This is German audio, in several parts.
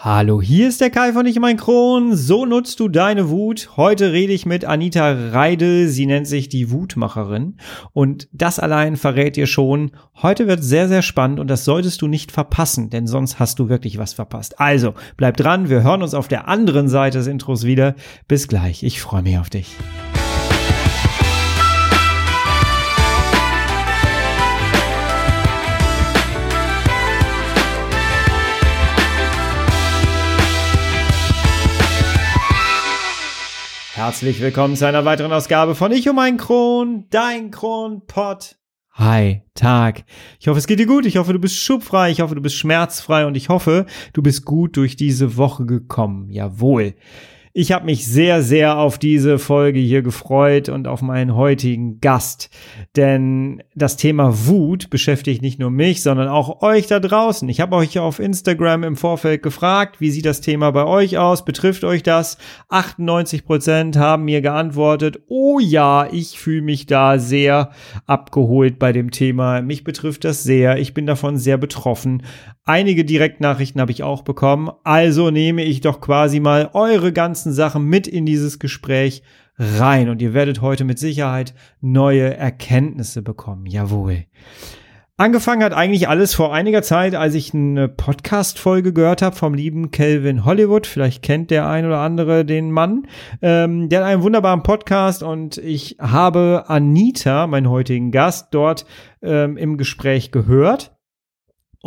Hallo, hier ist der Kai von Ich mein Kron. So nutzt du deine Wut. Heute rede ich mit Anita Reidel. Sie nennt sich die Wutmacherin. Und das allein verrät dir schon. Heute wird sehr, sehr spannend und das solltest du nicht verpassen, denn sonst hast du wirklich was verpasst. Also, bleib dran. Wir hören uns auf der anderen Seite des Intros wieder. Bis gleich. Ich freue mich auf dich. Herzlich willkommen zu einer weiteren Ausgabe von Ich um mein Kron, dein Kronpott. Hi, Tag. Ich hoffe, es geht dir gut. Ich hoffe, du bist schubfrei. Ich hoffe, du bist schmerzfrei und ich hoffe, du bist gut durch diese Woche gekommen. Jawohl. Ich habe mich sehr, sehr auf diese Folge hier gefreut und auf meinen heutigen Gast. Denn das Thema Wut beschäftigt nicht nur mich, sondern auch euch da draußen. Ich habe euch auf Instagram im Vorfeld gefragt, wie sieht das Thema bei euch aus? Betrifft euch das? 98 Prozent haben mir geantwortet, oh ja, ich fühle mich da sehr abgeholt bei dem Thema. Mich betrifft das sehr. Ich bin davon sehr betroffen. Einige Direktnachrichten habe ich auch bekommen. Also nehme ich doch quasi mal eure ganzen Sachen mit in dieses Gespräch rein. Und ihr werdet heute mit Sicherheit neue Erkenntnisse bekommen. Jawohl. Angefangen hat eigentlich alles vor einiger Zeit, als ich eine Podcast-Folge gehört habe vom lieben Kelvin Hollywood. Vielleicht kennt der ein oder andere den Mann. Ähm, der hat einen wunderbaren Podcast und ich habe Anita, meinen heutigen Gast, dort ähm, im Gespräch gehört.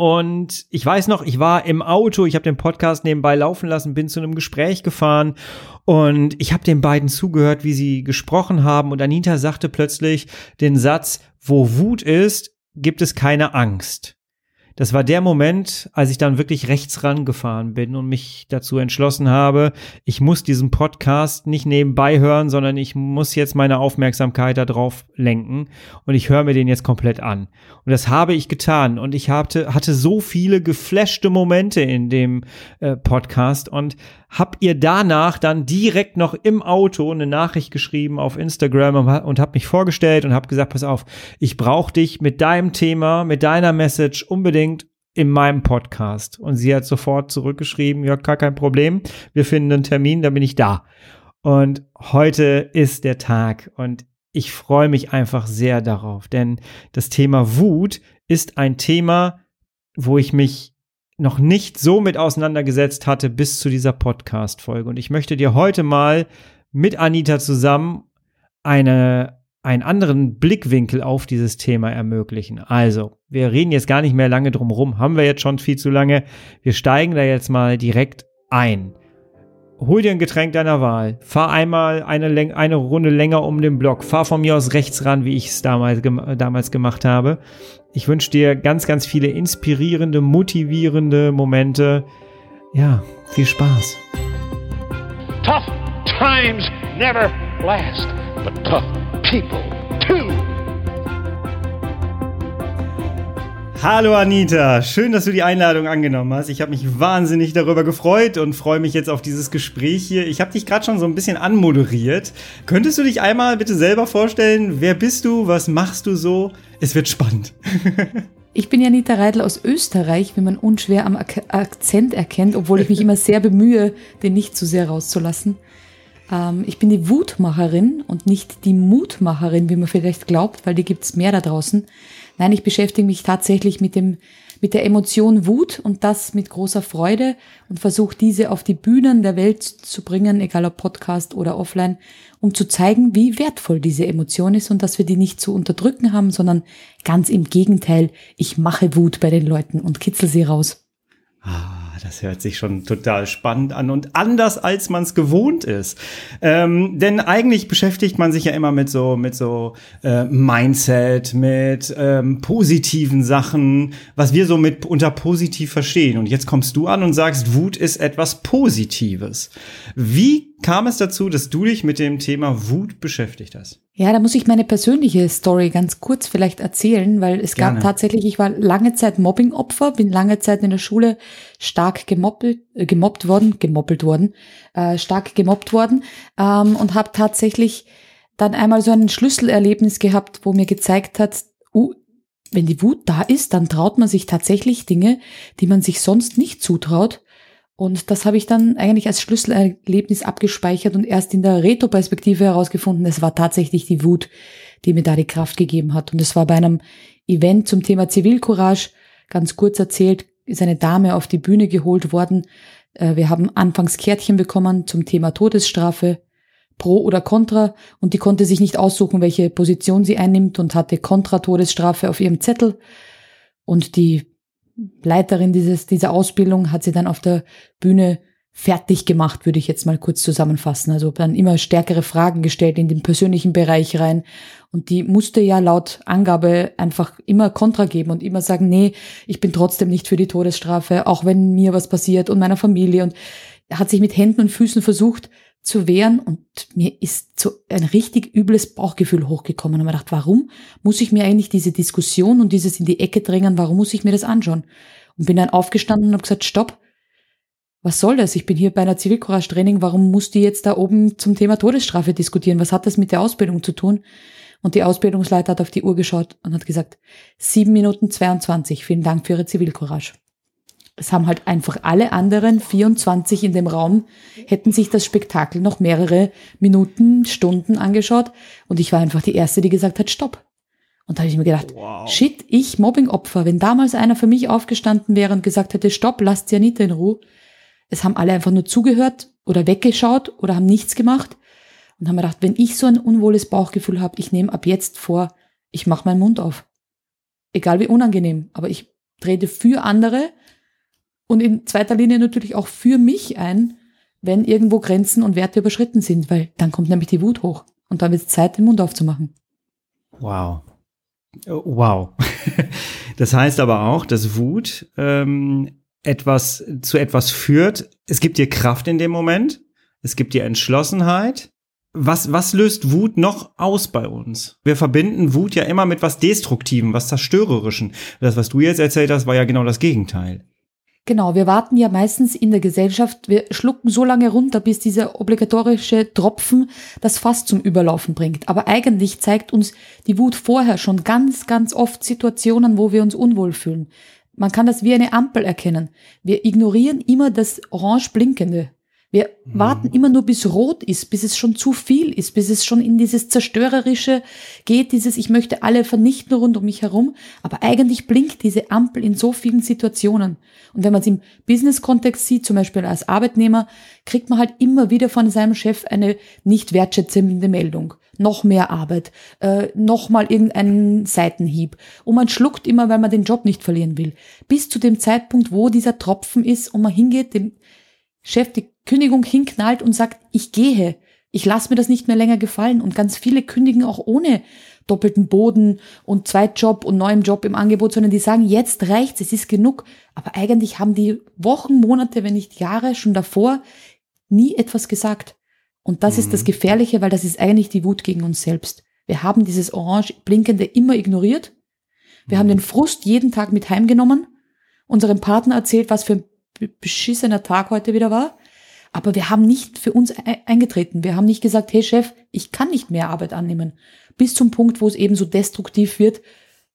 Und ich weiß noch, ich war im Auto, ich habe den Podcast nebenbei laufen lassen, bin zu einem Gespräch gefahren und ich habe den beiden zugehört, wie sie gesprochen haben. Und Anita sagte plötzlich den Satz, wo Wut ist, gibt es keine Angst das war der Moment, als ich dann wirklich rechts rangefahren bin und mich dazu entschlossen habe, ich muss diesen Podcast nicht nebenbei hören, sondern ich muss jetzt meine Aufmerksamkeit darauf lenken. Und ich höre mir den jetzt komplett an. Und das habe ich getan. Und ich hatte, hatte so viele geflashte Momente in dem äh, Podcast. Und hab ihr danach dann direkt noch im Auto eine Nachricht geschrieben auf Instagram und hab mich vorgestellt und hab gesagt, pass auf, ich brauche dich mit deinem Thema, mit deiner Message unbedingt in meinem Podcast. Und sie hat sofort zurückgeschrieben, ja, gar kein Problem, wir finden einen Termin, dann bin ich da. Und heute ist der Tag und ich freue mich einfach sehr darauf, denn das Thema Wut ist ein Thema, wo ich mich noch nicht so mit auseinandergesetzt hatte bis zu dieser Podcast-Folge. Und ich möchte dir heute mal mit Anita zusammen eine, einen anderen Blickwinkel auf dieses Thema ermöglichen. Also, wir reden jetzt gar nicht mehr lange drum rum, haben wir jetzt schon viel zu lange. Wir steigen da jetzt mal direkt ein hol dir ein Getränk deiner Wahl, fahr einmal eine, eine Runde länger um den Block, fahr von mir aus rechts ran, wie ich es damals, gem damals gemacht habe. Ich wünsche dir ganz, ganz viele inspirierende, motivierende Momente. Ja, viel Spaß. Tough times never last, but tough people Hallo Anita, schön, dass du die Einladung angenommen hast. Ich habe mich wahnsinnig darüber gefreut und freue mich jetzt auf dieses Gespräch hier. Ich habe dich gerade schon so ein bisschen anmoderiert. Könntest du dich einmal bitte selber vorstellen? Wer bist du? Was machst du so? Es wird spannend. Ich bin Janita Reidl aus Österreich, wie man unschwer am Ak Akzent erkennt, obwohl ich mich immer sehr bemühe, den nicht zu sehr rauszulassen. Ähm, ich bin die Wutmacherin und nicht die Mutmacherin, wie man vielleicht glaubt, weil die gibt's mehr da draußen. Nein, ich beschäftige mich tatsächlich mit dem, mit der Emotion Wut und das mit großer Freude und versuche diese auf die Bühnen der Welt zu bringen, egal ob Podcast oder offline, um zu zeigen, wie wertvoll diese Emotion ist und dass wir die nicht zu unterdrücken haben, sondern ganz im Gegenteil, ich mache Wut bei den Leuten und kitzel sie raus. Ah das hört sich schon total spannend an und anders, als man es gewohnt ist. Ähm, denn eigentlich beschäftigt man sich ja immer mit so, mit so äh, Mindset, mit ähm, positiven Sachen, was wir so mit unter positiv verstehen. Und jetzt kommst du an und sagst, Wut ist etwas Positives. Wie kam es dazu, dass du dich mit dem Thema Wut beschäftigt hast? Ja, da muss ich meine persönliche Story ganz kurz vielleicht erzählen, weil es Gerne. gab tatsächlich, ich war lange Zeit Mobbingopfer, bin lange Zeit in der Schule stark gemoppelt, äh, gemobbt worden, gemoppelt worden, äh, stark gemobbt worden ähm, und habe tatsächlich dann einmal so ein Schlüsselerlebnis gehabt, wo mir gezeigt hat, uh, wenn die Wut da ist, dann traut man sich tatsächlich Dinge, die man sich sonst nicht zutraut Und das habe ich dann eigentlich als Schlüsselerlebnis abgespeichert und erst in der Retro-Perspektive herausgefunden, es war tatsächlich die Wut, die mir da die Kraft gegeben hat. Und es war bei einem Event zum Thema Zivilcourage, ganz kurz erzählt, ist eine Dame auf die Bühne geholt worden. Äh, wir haben anfangs Kärtchen bekommen zum Thema Todesstrafe, pro oder contra, und die konnte sich nicht aussuchen, welche Position sie einnimmt und hatte Kontra-Todesstrafe auf ihrem Zettel. Und die Leiterin dieses, dieser Ausbildung hat sie dann auf der Bühne fertig gemacht, würde ich jetzt mal kurz zusammenfassen. Also dann immer stärkere Fragen gestellt in den persönlichen Bereich rein. Und die musste ja laut Angabe einfach immer Kontra geben und immer sagen, nee, ich bin trotzdem nicht für die Todesstrafe, auch wenn mir was passiert und meiner Familie. Und hat sich mit Händen und Füßen versucht zu wehren und mir ist so ein richtig übles Bauchgefühl hochgekommen. Und mir gedacht, warum muss ich mir eigentlich diese Diskussion und dieses in die Ecke drängen, warum muss ich mir das anschauen? Und bin dann aufgestanden und habe gesagt, stopp, was soll das? Ich bin hier bei einer Zivilcourage-Training, warum muss die jetzt da oben zum Thema Todesstrafe diskutieren? Was hat das mit der Ausbildung zu tun? Und die Ausbildungsleiter hat auf die Uhr geschaut und hat gesagt, sieben Minuten 22, vielen Dank für Ihre Zivilcourage. Es haben halt einfach alle anderen 24 in dem Raum, hätten sich das Spektakel noch mehrere Minuten, Stunden angeschaut und ich war einfach die Erste, die gesagt hat, stopp. Und da habe ich mir gedacht, wow. shit, ich Mobbing-Opfer, wenn damals einer für mich aufgestanden wäre und gesagt hätte, stopp, lasst Janita in Ruhe, es haben alle einfach nur zugehört oder weggeschaut oder haben nichts gemacht und haben mir gedacht, wenn ich so ein unwohles Bauchgefühl habe, ich nehme ab jetzt vor, ich mache meinen Mund auf. Egal wie unangenehm, aber ich trete für andere und in zweiter Linie natürlich auch für mich ein, wenn irgendwo Grenzen und Werte überschritten sind, weil dann kommt nämlich die Wut hoch und dann wird es Zeit, den Mund aufzumachen. Wow. Oh, wow. Das heißt aber auch, dass Wut ähm, etwas zu etwas führt. Es gibt dir Kraft in dem Moment. Es gibt dir Entschlossenheit. Was, was löst Wut noch aus bei uns? Wir verbinden Wut ja immer mit was Destruktivem, was Zerstörerischen. Das, was du jetzt erzählt hast, war ja genau das Gegenteil. Genau, wir warten ja meistens in der Gesellschaft, wir schlucken so lange runter, bis dieser obligatorische Tropfen das Fass zum Überlaufen bringt. Aber eigentlich zeigt uns die Wut vorher schon ganz, ganz oft Situationen, wo wir uns unwohl fühlen. Man kann das wie eine Ampel erkennen. Wir ignorieren immer das orange blinkende. Wir mhm. warten immer nur, bis rot ist, bis es schon zu viel ist, bis es schon in dieses zerstörerische geht, dieses ich möchte alle vernichten rund um mich herum. Aber eigentlich blinkt diese Ampel in so vielen Situationen. Und wenn man es im Business-Kontext sieht, zum Beispiel als Arbeitnehmer, kriegt man halt immer wieder von seinem Chef eine nicht wertschätzende Meldung noch mehr Arbeit, äh, noch mal irgendeinen Seitenhieb. Und man schluckt immer, weil man den Job nicht verlieren will. Bis zu dem Zeitpunkt, wo dieser Tropfen ist und man hingeht, dem Chef die Kündigung hinknallt und sagt, ich gehe. Ich lasse mir das nicht mehr länger gefallen. Und ganz viele kündigen auch ohne doppelten Boden und Zweitjob und neuem Job im Angebot, sondern die sagen, jetzt reicht's, es ist genug. Aber eigentlich haben die Wochen, Monate, wenn nicht Jahre schon davor nie etwas gesagt. Und das mhm. ist das mhm. Gefährliche, weil das ist eigentlich die Wut gegen uns selbst. Wir haben dieses orange blinkende immer ignoriert. Wir mhm. haben den Frust jeden Tag mit heimgenommen, unserem Partner erzählt, was für ein beschissener Tag heute wieder war. Aber wir haben nicht für uns eingetreten. Wir haben nicht gesagt, hey Chef, ich kann nicht mehr Arbeit annehmen. Bis zum Punkt, wo es eben so destruktiv wird,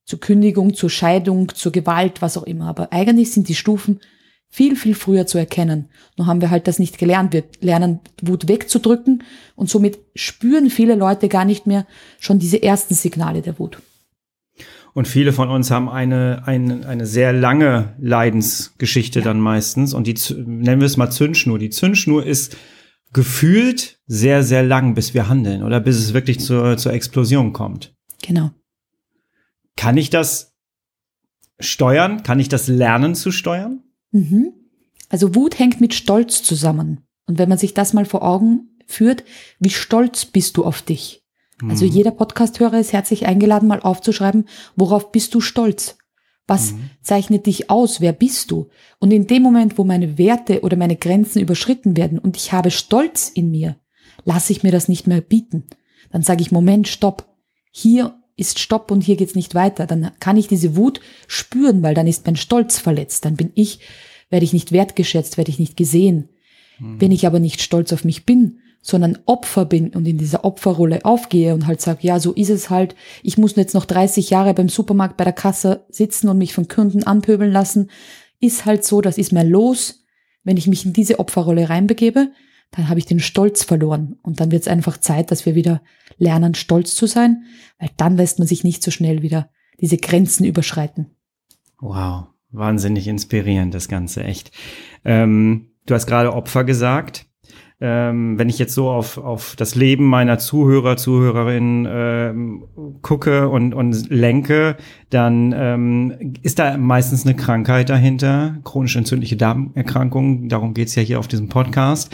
zur Kündigung, zur Scheidung, zur Gewalt, was auch immer. Aber eigentlich sind die Stufen viel, viel früher zu erkennen. Nur haben wir halt das nicht gelernt. Wir lernen Wut wegzudrücken und somit spüren viele Leute gar nicht mehr schon diese ersten Signale der Wut. Und viele von uns haben eine, eine, eine sehr lange Leidensgeschichte ja. dann meistens. Und die, nennen wir es mal Zündschnur. Die Zündschnur ist gefühlt sehr, sehr lang, bis wir handeln oder bis es wirklich zur, zur Explosion kommt. Genau. Kann ich das steuern? Kann ich das lernen zu steuern? Mhm. Also Wut hängt mit Stolz zusammen. Und wenn man sich das mal vor Augen führt, wie stolz bist du auf dich? Also mhm. Jeder Podcasthörer ist herzlich eingeladen, mal aufzuschreiben, worauf bist du stolz? Was mhm. zeichnet dich aus? Wer bist du? Und in dem Moment, wo meine Werte oder meine Grenzen überschritten werden und ich habe Stolz in mir, lasse ich mir das nicht mehr bieten. Dann sage ich, Moment, stopp. Hier ist Stopp und hier geht's nicht weiter. Dann kann ich diese Wut spüren, weil dann ist mein Stolz verletzt. Dann bin ich, werde ich nicht wertgeschätzt, werde ich nicht gesehen. Mhm. Wenn ich aber nicht stolz auf mich bin, sondern Opfer bin und in dieser Opferrolle aufgehe und halt sage, ja, so ist es halt. Ich muss jetzt noch 30 Jahre beim Supermarkt bei der Kasse sitzen und mich von Kunden anpöbeln lassen. Ist halt so, das ist mein Los. wenn ich mich in diese Opferrolle reinbegebe, dann habe ich den Stolz verloren. Und dann wird es einfach Zeit, dass wir wieder lernen, stolz zu sein, weil dann lässt man sich nicht so schnell wieder diese Grenzen überschreiten. Wow, wahnsinnig inspirierend das Ganze, echt. Ähm, du hast gerade Opfer gesagt ähm, wenn ich jetzt so auf, auf das Leben meiner Zuhörer, Zuhörerinnen ähm, gucke und, und lenke, dann ähm, ist da meistens eine Krankheit dahinter, chronisch entzündliche Darmerkrankung, darum geht's ja hier auf diesem Podcast.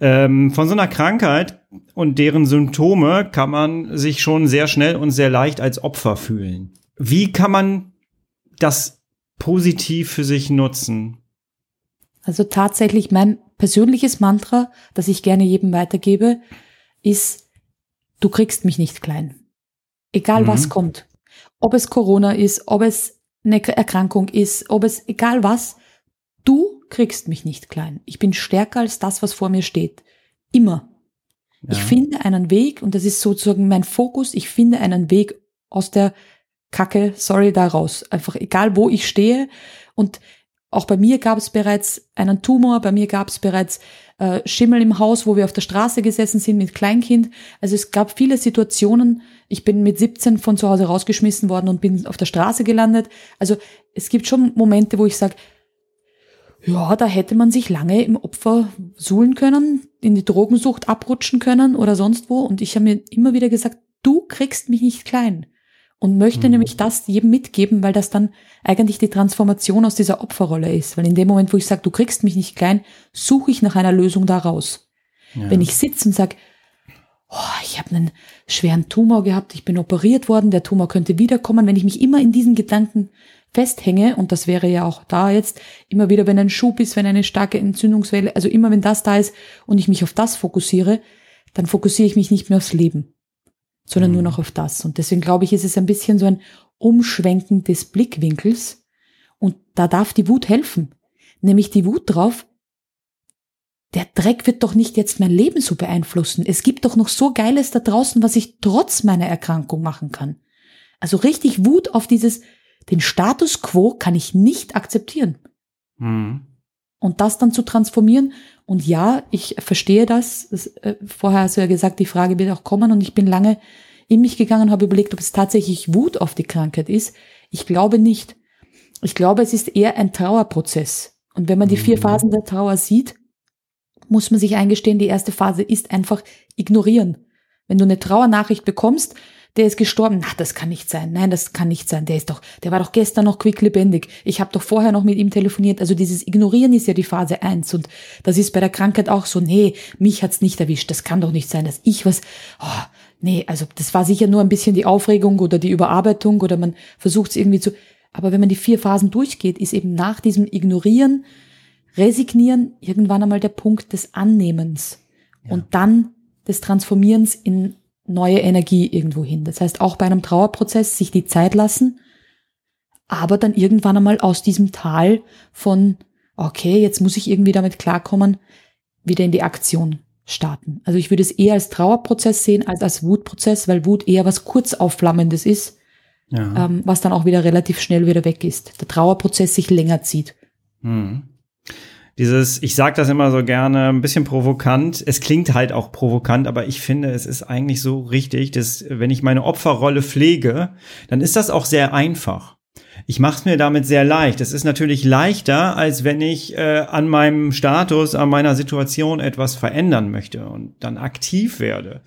Ähm, von so einer Krankheit und deren Symptome kann man sich schon sehr schnell und sehr leicht als Opfer fühlen. Wie kann man das positiv für sich nutzen? Also tatsächlich mein persönliches Mantra, das ich gerne jedem weitergebe, ist, du kriegst mich nicht klein. Egal mhm. was kommt. Ob es Corona ist, ob es eine Erkrankung ist, ob es, egal was, du kriegst mich nicht klein. Ich bin stärker als das, was vor mir steht. Immer. Ja. Ich finde einen Weg, und das ist sozusagen mein Fokus, ich finde einen Weg aus der Kacke, sorry, da raus. Einfach egal, wo ich stehe. Und auch bei mir gab es bereits einen Tumor, bei mir gab es bereits äh, Schimmel im Haus, wo wir auf der Straße gesessen sind mit Kleinkind. Also es gab viele Situationen. Ich bin mit 17 von zu Hause rausgeschmissen worden und bin auf der Straße gelandet. Also es gibt schon Momente, wo ich sage, ja, da hätte man sich lange im Opfer suhlen können, in die Drogensucht abrutschen können oder sonst wo. Und ich habe mir immer wieder gesagt, du kriegst mich nicht klein und möchte mhm. nämlich das jedem mitgeben, weil das dann eigentlich die Transformation aus dieser Opferrolle ist. Weil in dem Moment, wo ich sage, du kriegst mich nicht klein, suche ich nach einer Lösung daraus. Ja. Wenn ich sitze und sage, oh, ich habe einen schweren Tumor gehabt, ich bin operiert worden, der Tumor könnte wiederkommen, wenn ich mich immer in diesen Gedanken festhänge, und das wäre ja auch da jetzt, immer wieder, wenn ein Schub ist, wenn eine starke Entzündungswelle, also immer wenn das da ist und ich mich auf das fokussiere, dann fokussiere ich mich nicht mehr aufs Leben sondern mhm. nur noch auf das. Und deswegen glaube ich, ist es ein bisschen so ein Umschwenken des Blickwinkels. Und da darf die Wut helfen. Nämlich die Wut drauf, der Dreck wird doch nicht jetzt mein Leben so beeinflussen. Es gibt doch noch so Geiles da draußen, was ich trotz meiner Erkrankung machen kann. Also richtig Wut auf dieses, den Status quo kann ich nicht akzeptieren. Mhm. Und das dann zu transformieren. Und ja, ich verstehe das. das äh, vorher hast du ja gesagt, die Frage wird auch kommen. Und ich bin lange in mich gegangen und habe überlegt, ob es tatsächlich Wut auf die Krankheit ist. Ich glaube nicht. Ich glaube, es ist eher ein Trauerprozess. Und wenn man die vier mhm. Phasen der Trauer sieht, muss man sich eingestehen, die erste Phase ist einfach ignorieren. Wenn du eine Trauernachricht bekommst, der ist gestorben. Na, das kann nicht sein. Nein, das kann nicht sein. Der ist doch, der war doch gestern noch quicklebendig. Ich habe doch vorher noch mit ihm telefoniert. Also dieses Ignorieren ist ja die Phase eins und das ist bei der Krankheit auch so. Nee, mich hat's nicht erwischt. Das kann doch nicht sein, dass ich was. Oh, nee, also das war sicher nur ein bisschen die Aufregung oder die Überarbeitung oder man versucht es irgendwie zu. Aber wenn man die vier Phasen durchgeht, ist eben nach diesem Ignorieren, Resignieren irgendwann einmal der Punkt des Annehmens ja. und dann des Transformierens in neue Energie irgendwo hin. Das heißt, auch bei einem Trauerprozess sich die Zeit lassen, aber dann irgendwann einmal aus diesem Tal von, okay, jetzt muss ich irgendwie damit klarkommen, wieder in die Aktion starten. Also ich würde es eher als Trauerprozess sehen als als Wutprozess, weil Wut eher was kurzaufflammendes ist, ja. ähm, was dann auch wieder relativ schnell wieder weg ist. Der Trauerprozess sich länger zieht. Mhm dieses, ich sage das immer so gerne, ein bisschen provokant. Es klingt halt auch provokant, aber ich finde, es ist eigentlich so richtig, dass wenn ich meine Opferrolle pflege, dann ist das auch sehr einfach. Ich mache es mir damit sehr leicht. Es ist natürlich leichter, als wenn ich äh, an meinem Status, an meiner Situation etwas verändern möchte und dann aktiv werde.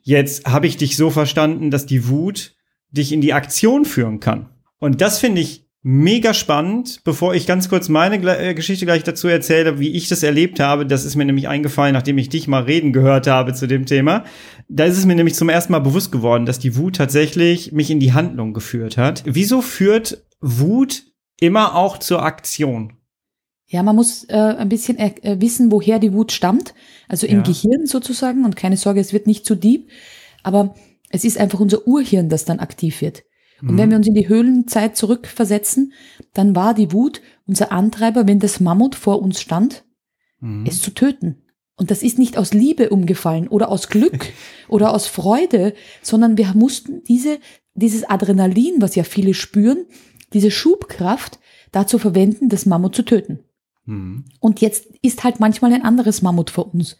Jetzt habe ich dich so verstanden, dass die Wut dich in die Aktion führen kann. Und das finde ich mega spannend. Bevor ich ganz kurz meine äh, Geschichte gleich dazu erzähle, wie ich das erlebt habe, das ist mir nämlich eingefallen, nachdem ich dich mal reden gehört habe zu dem Thema. Da ist es mir nämlich zum ersten Mal bewusst geworden, dass die Wut tatsächlich mich in die Handlung geführt hat. Wieso führt Wut immer auch zur Aktion? Ja, man muss äh, ein bisschen äh, wissen, woher die Wut stammt. Also im ja. Gehirn sozusagen. Und keine Sorge, es wird nicht zu deep. Aber es ist einfach unser Urhirn, das dann aktiv wird. Und mhm. wenn wir uns in die Höhlenzeit zurückversetzen, dann war die Wut unser Antreiber, wenn das Mammut vor uns stand, mhm. es zu töten. Und das ist nicht aus Liebe umgefallen oder aus Glück oder aus Freude, sondern wir mussten diese, dieses Adrenalin, was ja viele spüren, diese Schubkraft dazu verwenden, das Mammut zu töten. Mhm. Und jetzt ist halt manchmal ein anderes Mammut vor uns.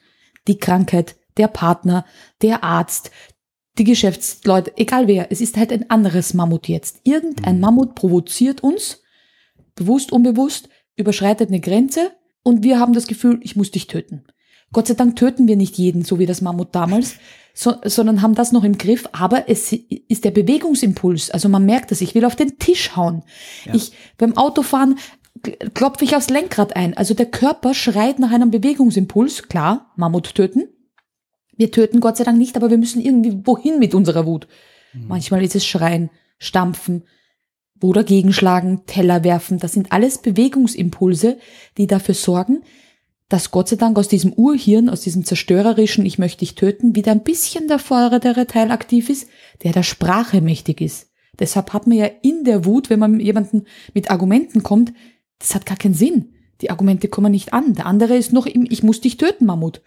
Die Krankheit, der Partner, der Arzt, die Geschäftsleute, egal wer, es ist halt ein anderes Mammut jetzt. Irgendein mhm. Mammut provoziert uns, bewusst, unbewusst, überschreitet eine Grenze und wir haben das Gefühl, ich muss dich töten. Gott sei Dank töten wir nicht jeden, so wie das Mammut damals, so, sondern haben das noch im Griff. Aber es ist der Bewegungsimpuls. Also man merkt das. Ich will auf den Tisch hauen. Ja. Ich beim Autofahren klopfe ich aufs Lenkrad ein. Also der Körper schreit nach einem Bewegungsimpuls. Klar, Mammut töten. Wir töten Gott sei Dank nicht, aber wir müssen irgendwie wohin mit unserer Wut. Mhm. Manchmal ist es Schreien, Stampfen oder Gegenschlagen, Teller werfen. Das sind alles Bewegungsimpulse, die dafür sorgen, dass Gott sei Dank aus diesem Urhirn, aus diesem zerstörerischen Ich möchte dich töten, wieder ein bisschen der vordere Teil aktiv ist, der der Sprache mächtig ist. Deshalb hat man ja in der Wut, wenn man jemanden mit Argumenten kommt, das hat gar keinen Sinn. Die Argumente kommen nicht an. Der andere ist noch im Ich muss dich töten, Mammut.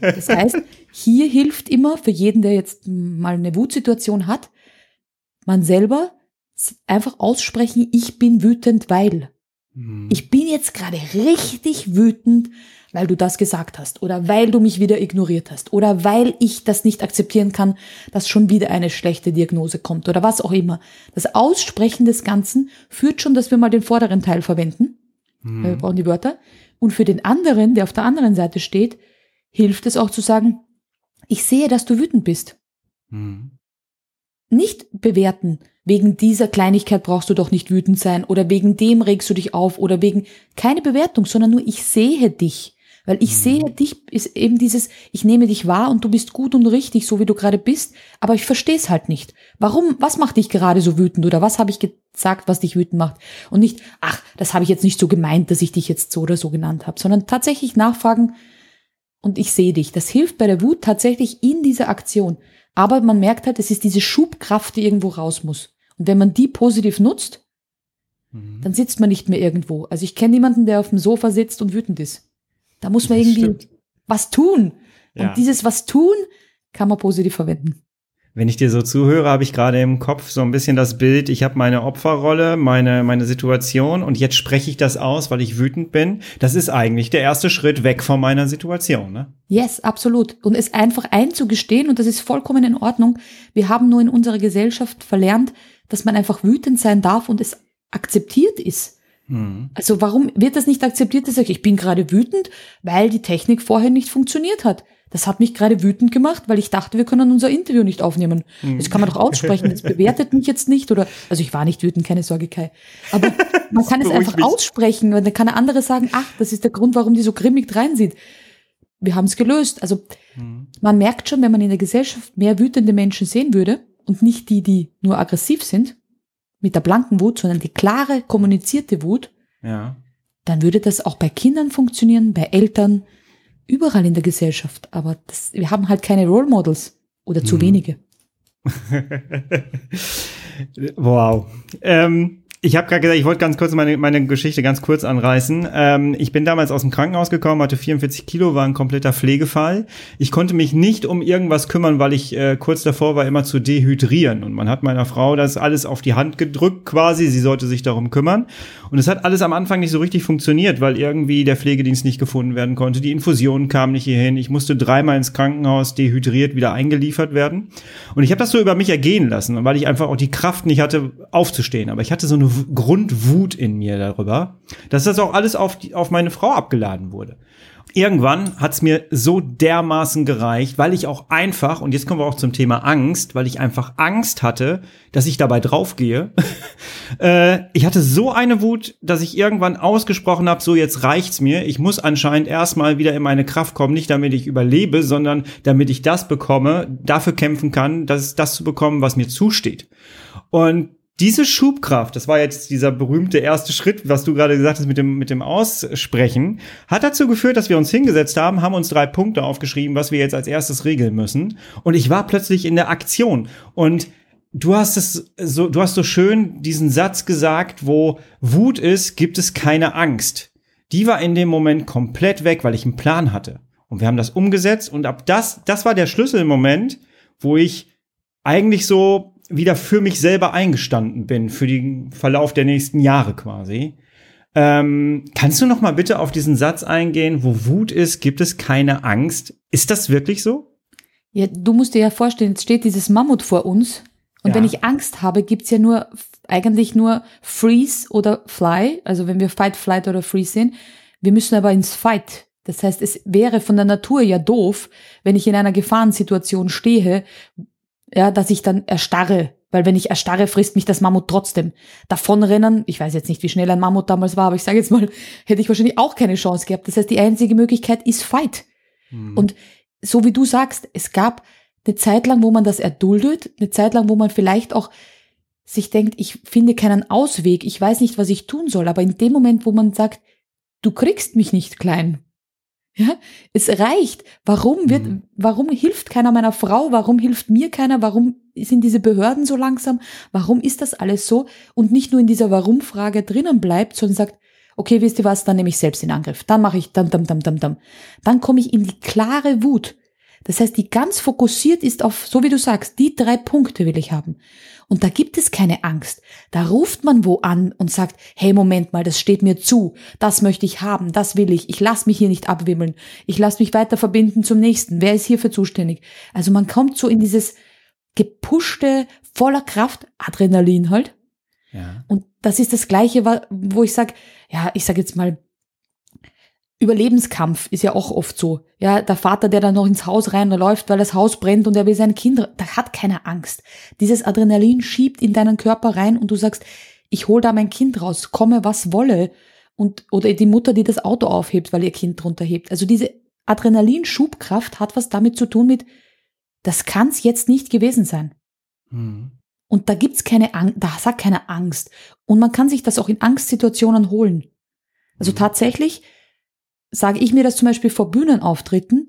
Das heißt, hier hilft immer für jeden, der jetzt mal eine Wutsituation hat, man selber einfach aussprechen, ich bin wütend, weil. Mhm. Ich bin jetzt gerade richtig wütend, weil du das gesagt hast oder weil du mich wieder ignoriert hast oder weil ich das nicht akzeptieren kann, dass schon wieder eine schlechte Diagnose kommt oder was auch immer. Das Aussprechen des Ganzen führt schon, dass wir mal den vorderen Teil verwenden. Mhm. Wir brauchen die Wörter. Und für den anderen, der auf der anderen Seite steht, hilft es auch zu sagen, ich sehe, dass du wütend bist. Mhm. Nicht bewerten, wegen dieser Kleinigkeit brauchst du doch nicht wütend sein oder wegen dem regst du dich auf oder wegen keine Bewertung, sondern nur ich sehe dich. Weil ich mhm. sehe dich ist eben dieses, ich nehme dich wahr und du bist gut und richtig, so wie du gerade bist, aber ich verstehe es halt nicht. Warum, was macht dich gerade so wütend oder was habe ich gesagt, was dich wütend macht? Und nicht, ach, das habe ich jetzt nicht so gemeint, dass ich dich jetzt so oder so genannt habe, sondern tatsächlich nachfragen und ich sehe dich. Das hilft bei der Wut tatsächlich in dieser Aktion. Aber man merkt halt, es ist diese Schubkraft, die irgendwo raus muss. Und wenn man die positiv nutzt, mhm. dann sitzt man nicht mehr irgendwo. Also ich kenne niemanden, der auf dem Sofa sitzt und wütend ist. Da muss man das irgendwie stimmt. was tun. Und ja. dieses was tun kann man positiv verwenden. Wenn ich dir so zuhöre, habe ich gerade im Kopf so ein bisschen das Bild, ich habe meine Opferrolle, meine, meine Situation und jetzt spreche ich das aus, weil ich wütend bin. Das ist eigentlich der erste Schritt weg von meiner Situation, ne? Yes, absolut. Und es einfach einzugestehen und das ist vollkommen in Ordnung. Wir haben nur in unserer Gesellschaft verlernt, dass man einfach wütend sein darf und es akzeptiert ist. Mhm. Also warum wird das nicht akzeptiert, dass ich, ich bin gerade wütend, weil die Technik vorher nicht funktioniert hat. Das hat mich gerade wütend gemacht, weil ich dachte, wir können unser Interview nicht aufnehmen. Mhm. Das kann man doch aussprechen. Das bewertet mich jetzt nicht oder, also ich war nicht wütend, keine Sorge, Kai. Aber man kann es einfach aussprechen und dann kann der andere sagen, ach, das ist der Grund, warum die so grimmig reinsieht. Wir haben es gelöst. Also mhm. man merkt schon, wenn man in der Gesellschaft mehr wütende Menschen sehen würde und nicht die, die nur aggressiv sind, mit der blanken Wut, sondern die klare, kommunizierte Wut, ja. dann würde das auch bei Kindern funktionieren, bei Eltern, überall in der Gesellschaft. Aber das, wir haben halt keine Role Models oder zu hm. wenige. wow. Ähm, ich habe gerade gesagt, ich wollte ganz kurz meine, meine Geschichte ganz kurz anreißen. Ähm, ich bin damals aus dem Krankenhaus gekommen, hatte 44 Kilo, war ein kompletter Pflegefall. Ich konnte mich nicht um irgendwas kümmern, weil ich äh, kurz davor war, immer zu dehydrieren. Und man hat meiner Frau das alles auf die Hand gedrückt quasi. Sie sollte sich darum kümmern. Und es hat alles am Anfang nicht so richtig funktioniert, weil irgendwie der Pflegedienst nicht gefunden werden konnte. Die Infusion kam nicht hierhin. Ich musste dreimal ins Krankenhaus dehydriert wieder eingeliefert werden. Und ich habe das so über mich ergehen lassen, weil ich einfach auch die Kraft nicht hatte, aufzustehen. Aber ich hatte so eine Grundwut in mir darüber, dass das auch alles auf, die, auf meine Frau abgeladen wurde. Irgendwann hat es mir so dermaßen gereicht, weil ich auch einfach, und jetzt kommen wir auch zum Thema Angst, weil ich einfach Angst hatte, dass ich dabei draufgehe. äh, ich hatte so eine Wut, dass ich irgendwann ausgesprochen habe, so jetzt reicht's mir. Ich muss anscheinend erstmal wieder in meine Kraft kommen, nicht damit ich überlebe, sondern damit ich das bekomme, dafür kämpfen kann, das, das zu bekommen, was mir zusteht. Und diese Schubkraft, das war jetzt dieser berühmte erste Schritt, was du gerade gesagt hast mit dem, mit dem Aussprechen, hat dazu geführt, dass wir uns hingesetzt haben, haben uns drei Punkte aufgeschrieben, was wir jetzt als erstes regeln müssen. Und ich war plötzlich in der Aktion. Und du hast es so, du hast so schön diesen Satz gesagt, wo Wut ist, gibt es keine Angst. Die war in dem Moment komplett weg, weil ich einen Plan hatte. Und wir haben das umgesetzt und ab das, das war der Schlüsselmoment, wo ich eigentlich so wieder für mich selber eingestanden bin, für den Verlauf der nächsten Jahre quasi. Ähm, kannst du noch mal bitte auf diesen Satz eingehen, wo Wut ist, gibt es keine Angst? Ist das wirklich so? Ja, du musst dir ja vorstellen, jetzt steht dieses Mammut vor uns. Und Ja. wenn ich Angst habe, gibt's ja nur eigentlich nur Freeze oder Fly. Also wenn wir Fight, Flight oder Freeze sehen. Wir müssen aber ins Fight. Das heißt, es wäre von der Natur ja doof, wenn ich in einer Gefahrensituation stehe, ja, dass ich dann erstarre. Weil wenn ich erstarre, frisst mich das Mammut trotzdem. Davonrennen, ich weiß jetzt nicht, wie schnell ein Mammut damals war, aber ich sage jetzt mal, hätte ich wahrscheinlich auch keine Chance gehabt. Das heißt, die einzige Möglichkeit ist Fight. Und so wie du sagst, es gab eine Zeit lang, wo man das erduldet, eine Zeit lang, wo man vielleicht auch sich denkt, ich finde keinen Ausweg, ich weiß nicht, was ich tun soll, aber in dem Moment, wo man sagt, du kriegst mich nicht klein. Ja, es reicht. Warum wird, Mhm. warum hilft keiner meiner Frau? Warum hilft mir keiner? Warum sind diese Behörden so langsam? Warum ist das alles so? Und nicht nur in dieser Warum-Frage drinnen bleibt, sondern sagt, okay, wisst ihr was, dann nehme ich selbst in Angriff. Dann mache ich dam, dam, dam, dam, dam. Dann komme ich in die klare Wut. Das heißt, die ganz fokussiert ist auf, so wie du sagst, die drei Punkte will ich haben. Und da gibt es keine Angst. Da ruft man wo an und sagt, hey, Moment mal, das steht mir zu. Das möchte ich haben, das will ich. Ich lass mich hier nicht abwimmeln. Ich lass mich weiter verbinden zum nächsten. Wer ist hierfür zuständig? Also man kommt so in dieses gepushte, voller Kraft, Adrenalin halt. Ja. Und das ist das Gleiche, wo ich sage, ja, ich sage jetzt mal, Überlebenskampf ist ja auch oft so. Ja, der Vater, der dann noch ins Haus reinläuft, weil das Haus brennt und er will sein Kind, da hat keiner Angst. Dieses Adrenalin schiebt in deinen Körper rein und du sagst, ich hol da mein Kind raus, komme was wolle. Und, oder die Mutter, die das Auto aufhebt, weil ihr Kind drunter hebt. Also diese Adrenalinschubkraft hat was damit zu tun mit, das kann's jetzt nicht gewesen sein. Mhm. Und da gibt's keine Angst, da sagt keine Angst. Und man kann sich das auch in Angstsituationen holen. Also Mhm. tatsächlich sage ich mir das zum Beispiel vor Bühnenauftritten,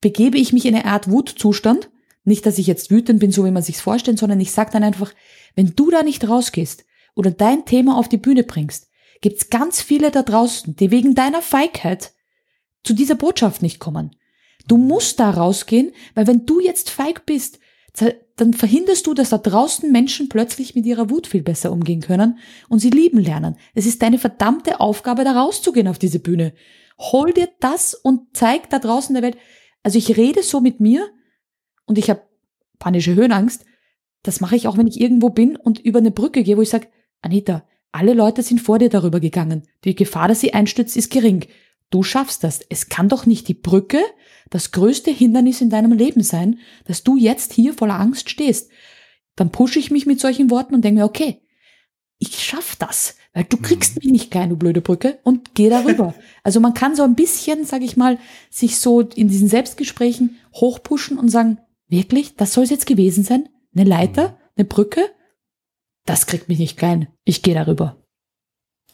begebe ich mich in eine Art Wutzustand. Nicht, dass ich jetzt wütend bin, so wie man sich's vorstellt, sondern ich sage dann einfach, wenn du da nicht rausgehst oder dein Thema auf die Bühne bringst, gibt's ganz viele da draußen, die wegen deiner Feigheit zu dieser Botschaft nicht kommen. Du musst da rausgehen, weil wenn du jetzt feig bist, dann verhinderst du, dass da draußen Menschen plötzlich mit ihrer Wut viel besser umgehen können und sie lieben lernen. Es ist deine verdammte Aufgabe, da rauszugehen auf diese Bühne. Hol dir das und zeig da draußen der Welt. Also ich rede so mit mir und ich habe panische Höhenangst. Das mache ich auch, wenn ich irgendwo bin und über eine Brücke gehe, wo ich sage, Anita, alle Leute sind vor dir darüber gegangen. Die Gefahr, dass sie einstürzt, ist gering. Du schaffst das. Es kann doch nicht die Brücke das größte Hindernis in deinem Leben sein, dass du jetzt hier voller Angst stehst. Dann pushe ich mich mit solchen Worten und denke mir, okay, ich schaff das, weil du kriegst mich nicht klein, du blöde Brücke, und geh darüber. also man kann so ein bisschen, sag ich mal, sich so in diesen Selbstgesprächen hochpushen und sagen, wirklich, das soll es jetzt gewesen sein? Eine Leiter? Eine Brücke? Das kriegt mich nicht klein. Ich gehe darüber.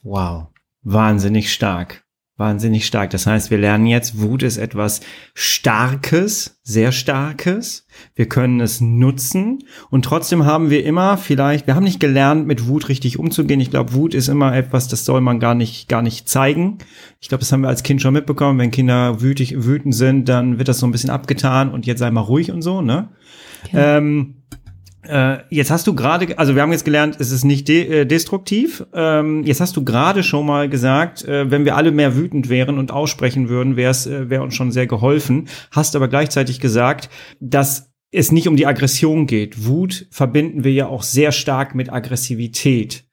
Wow. Wahnsinnig stark. Wahnsinnig stark. Das heißt, wir lernen jetzt, Wut ist etwas Starkes, sehr Starkes. Wir können es nutzen und trotzdem haben wir immer vielleicht, wir haben nicht gelernt, mit Wut richtig umzugehen. Ich glaube, Wut ist immer etwas, das soll man gar nicht, gar nicht zeigen. Ich glaube, das haben wir als Kind schon mitbekommen. Wenn Kinder wütig, wütend sind, dann wird das so ein bisschen abgetan und jetzt sei mal ruhig und so, ne? Ähm, äh, jetzt hast du gerade, also wir haben jetzt gelernt, es ist nicht de äh, destruktiv. Ähm, jetzt hast du gerade schon mal gesagt, äh, wenn wir alle mehr wütend wären und aussprechen würden, wäre es äh, wäre uns schon sehr geholfen. Hast aber gleichzeitig gesagt, dass es nicht um die Aggression geht. Wut verbinden wir ja auch sehr stark mit Aggressivität.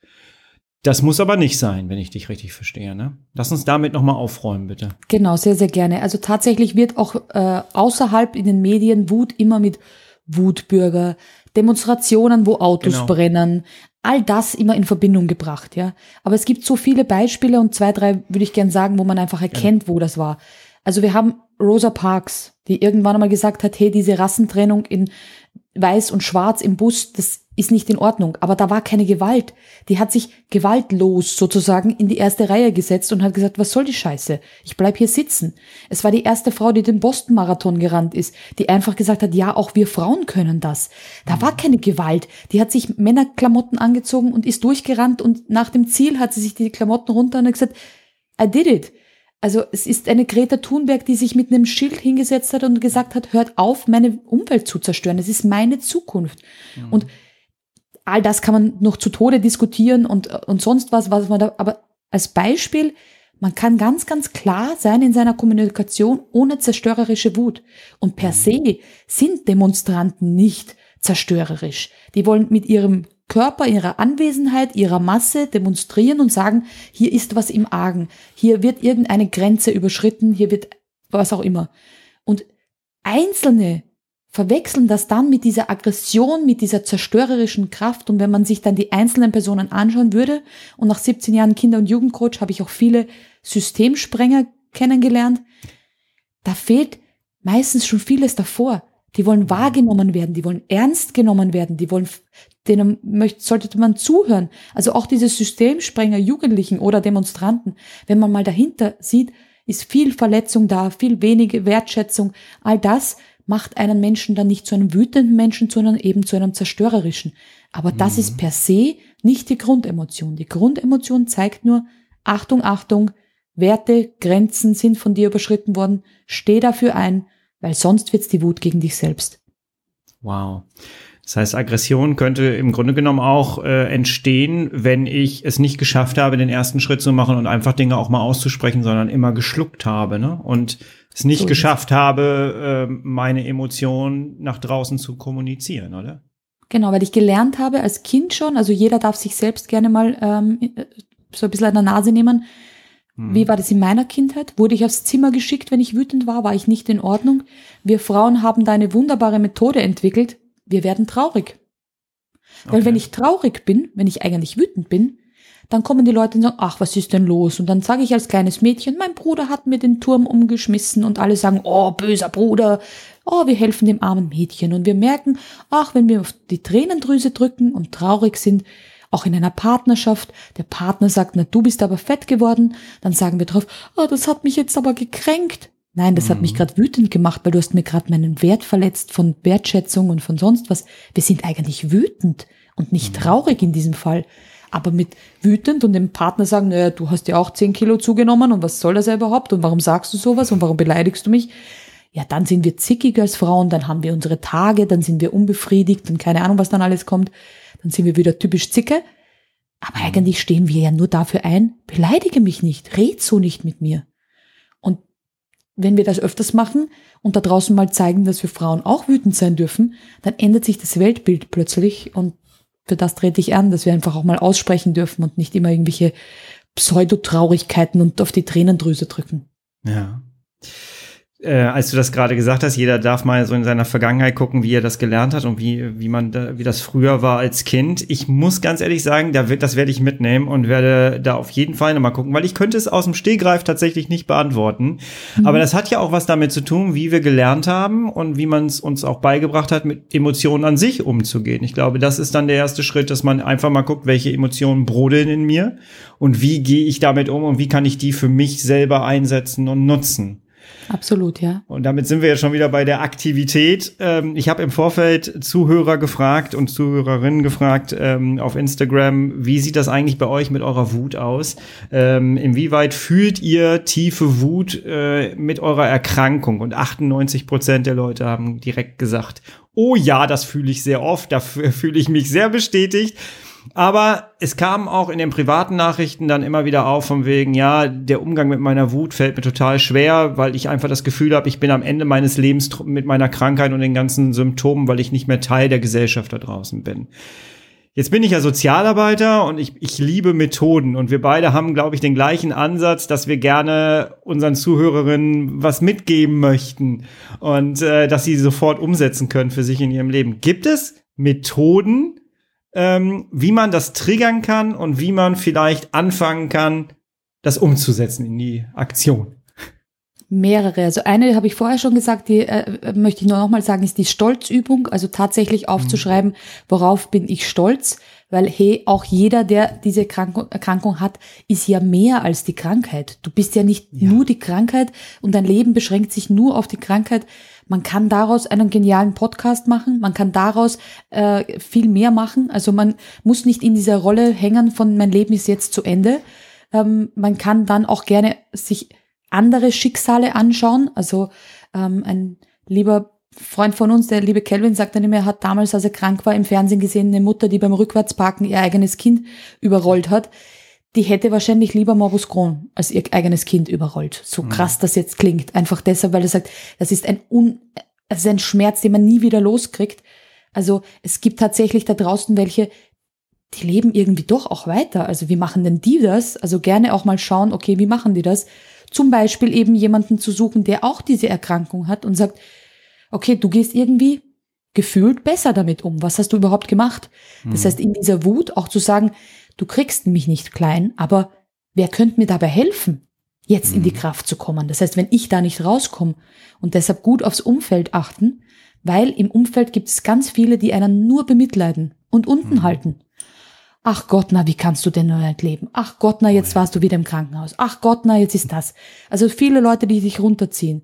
Das muss aber nicht sein, wenn ich dich richtig verstehe. Ne? Lass uns damit noch mal aufräumen, bitte. Genau, sehr, sehr gerne. Also tatsächlich wird auch äh, außerhalb in den Medien Wut immer mit Wutbürger, Demonstrationen, wo Autos Genau. brennen, all das immer in Verbindung gebracht, ja. Aber es gibt so viele Beispiele und zwei, drei würde ich gern sagen, wo man einfach erkennt, wo das war. Also wir haben Rosa Parks, die irgendwann einmal gesagt hat, hey, diese Rassentrennung in Weiß und Schwarz im Bus, das ist nicht in Ordnung. Aber da war keine Gewalt. Die hat sich gewaltlos sozusagen in die erste Reihe gesetzt und hat gesagt, was soll die Scheiße? Ich bleib hier sitzen. Es war die erste Frau, die den Boston-Marathon gerannt ist, die einfach gesagt hat, ja, auch wir Frauen können das. Da war keine Gewalt. Die hat sich Männerklamotten angezogen und ist durchgerannt und nach dem Ziel hat sie sich die Klamotten runter und hat gesagt, I did it. Also es ist eine Greta Thunberg, die sich mit einem Schild hingesetzt hat und gesagt hat, hört auf, meine Umwelt zu zerstören. Es ist meine Zukunft. Und all das kann man noch zu Tode diskutieren und, und sonst was, was man da, aber Als Beispiel, man kann ganz, ganz klar sein in seiner Kommunikation ohne zerstörerische Wut. Und per se sind Demonstranten nicht zerstörerisch. Die wollen mit ihrem Körper, ihrer Anwesenheit, ihrer Masse demonstrieren und sagen, hier ist was im Argen, hier wird irgendeine Grenze überschritten, hier wird was auch immer. Und Einzelne verwechseln das dann mit dieser Aggression, mit dieser zerstörerischen Kraft. Und wenn man sich dann die einzelnen Personen anschauen würde, und nach 17 Jahren Kinder- und Jugendcoach habe ich auch viele Systemsprenger kennengelernt, da fehlt meistens schon vieles davor. Die wollen wahrgenommen werden, die wollen ernst genommen werden, die wollen, denen möchte, sollte man zuhören. Also auch diese Systemsprenger, Jugendlichen oder Demonstranten, wenn man mal dahinter sieht, ist viel Verletzung da, viel wenige Wertschätzung. All das macht einen Menschen dann nicht zu einem wütenden Menschen, sondern eben zu einem zerstörerischen. Aber das ist mhm. per se nicht die Grundemotion. Die Grundemotion zeigt nur, Achtung, Achtung, Werte, Grenzen sind von dir überschritten worden, steh dafür ein, weil sonst wird's die Wut gegen dich selbst. Wow. Das heißt, Aggression könnte im Grunde genommen auch äh, entstehen, wenn ich es nicht geschafft habe, den ersten Schritt zu machen und einfach Dinge auch mal auszusprechen, sondern immer geschluckt habe, ne? Und es nicht so geschafft habe, äh, meine Emotionen nach draußen zu kommunizieren, oder? Genau, weil ich gelernt habe als Kind schon, also jeder darf sich selbst gerne mal ähm, so ein bisschen an der Nase nehmen. Hm. Wie war das in meiner Kindheit? Wurde ich aufs Zimmer geschickt, wenn ich wütend war? War ich nicht in Ordnung? Wir Frauen haben da eine wunderbare Methode entwickelt, wir werden traurig. Weil okay. wenn ich traurig bin, wenn ich eigentlich wütend bin, dann kommen die Leute und sagen, ach, was ist denn los? Und dann sage ich als kleines Mädchen, mein Bruder hat mir den Turm umgeschmissen und alle sagen, oh, böser Bruder, oh, wir helfen dem armen Mädchen. Und wir merken, ach, wenn wir auf die Tränendrüse drücken und traurig sind, auch in einer Partnerschaft, der Partner sagt, na, du bist aber fett geworden, dann sagen wir drauf, oh, das hat mich jetzt aber gekränkt. Nein, das mhm. hat mich gerade wütend gemacht, weil du hast mir gerade meinen Wert verletzt von Wertschätzung und von sonst was. Wir sind eigentlich wütend und nicht mhm. traurig in diesem Fall. Aber mit wütend und dem Partner sagen, naja, du hast ja auch zehn Kilo zugenommen und was soll das überhaupt und warum sagst du sowas und warum beleidigst du mich? Ja, dann sind wir zickig als Frauen, dann haben wir unsere Tage, dann sind wir unbefriedigt und keine Ahnung, was dann alles kommt. Dann sind wir wieder typisch Zicke. Aber mhm. eigentlich stehen wir ja nur dafür ein, beleidige mich nicht, red so nicht mit mir wenn wir das öfters machen und da draußen mal zeigen, dass wir Frauen auch wütend sein dürfen, dann ändert sich das Weltbild plötzlich und für das trete ich an, dass wir einfach auch mal aussprechen dürfen und nicht immer irgendwelche Pseudotraurigkeiten und auf die Tränendrüse drücken. Ja äh, als du das gerade gesagt hast, jeder darf mal so in seiner Vergangenheit gucken, wie er das gelernt hat und wie, wie man da, wie das früher war als Kind. Ich muss ganz ehrlich sagen, da wird, das werde ich mitnehmen und werde da auf jeden Fall nochmal gucken, weil ich könnte es aus dem Stehgreif tatsächlich nicht beantworten. Mhm. Aber das hat ja auch was damit zu tun, wie wir gelernt haben und wie man es uns auch beigebracht hat, mit Emotionen an sich umzugehen. Ich glaube, das ist dann der erste Schritt, dass man einfach mal guckt, welche Emotionen brodeln in mir und wie gehe ich damit um und wie kann ich die für mich selber einsetzen und nutzen. Absolut, ja. Und damit sind wir ja schon wieder bei der Aktivität. Ähm, ich habe im Vorfeld Zuhörer gefragt und Zuhörerinnen gefragt ähm, auf Instagram, wie sieht das eigentlich bei euch mit eurer Wut aus? Ähm, inwieweit fühlt ihr tiefe Wut äh, mit eurer Erkrankung? Und 98 Prozent der Leute haben direkt gesagt, oh ja, das fühle ich sehr oft, dafür fühle ich mich sehr bestätigt. Aber es kam auch in den privaten Nachrichten dann immer wieder auf, von wegen, ja, der Umgang mit meiner Wut fällt mir total schwer, weil ich einfach das Gefühl habe, ich bin am Ende meines Lebens mit meiner Krankheit und den ganzen Symptomen, weil ich nicht mehr Teil der Gesellschaft da draußen bin. Jetzt bin ich ja Sozialarbeiter und ich, ich liebe Methoden und wir beide haben, glaube ich, den gleichen Ansatz, dass wir gerne unseren Zuhörerinnen was mitgeben möchten und äh, dass sie sofort umsetzen können für sich in ihrem Leben. Gibt es Methoden, ähm, wie man das triggern kann und wie man vielleicht anfangen kann, das umzusetzen in die Aktion. Mehrere. Also eine habe ich vorher schon gesagt, die äh, möchte ich nur nochmal sagen, ist die Stolzübung. Also tatsächlich aufzuschreiben, worauf bin ich stolz. Weil, hey, auch jeder, der diese Erkrankung, Erkrankung hat, ist ja mehr als die Krankheit. Du bist ja nicht ja. nur die Krankheit und dein Leben beschränkt sich nur auf die Krankheit. Man kann daraus einen genialen Podcast machen, man kann daraus äh, viel mehr machen. Also man muss nicht in dieser Rolle hängen von mein Leben ist jetzt zu Ende. Ähm, man kann dann auch gerne sich andere Schicksale anschauen. Also ähm, ein lieber Freund von uns, der liebe Kelvin, sagt dann immer, er hat damals, als er krank war, im Fernsehen gesehen, eine Mutter, die beim Rückwärtsparken ihr eigenes Kind überrollt hat die hätte wahrscheinlich lieber Morbus Crohn als ihr eigenes Kind überrollt. So krass das jetzt klingt. Einfach deshalb, weil er sagt, das ist ein, un, das ist ein Schmerz, den man nie wieder loskriegt. Also es gibt tatsächlich da draußen welche, die leben irgendwie doch auch weiter. Also wie machen denn die das? Also gerne auch mal schauen, okay, wie machen die das? Zum Beispiel eben jemanden zu suchen, der auch diese Erkrankung hat und sagt, okay, du gehst irgendwie gefühlt besser damit um. Was hast du überhaupt gemacht? Das heißt, in dieser Wut auch zu sagen, du kriegst mich nicht klein, aber wer könnte mir dabei helfen, jetzt in die Kraft zu kommen? Das heißt, wenn ich da nicht rauskomme und deshalb gut aufs Umfeld achten, weil im Umfeld gibt es ganz viele, die einen nur bemitleiden und unten halten. Ach Gott, na, wie kannst du denn nur leben? Ach Gott, na, jetzt warst du wieder im Krankenhaus. Ach Gott, na, jetzt ist das. Also viele Leute, die dich runterziehen.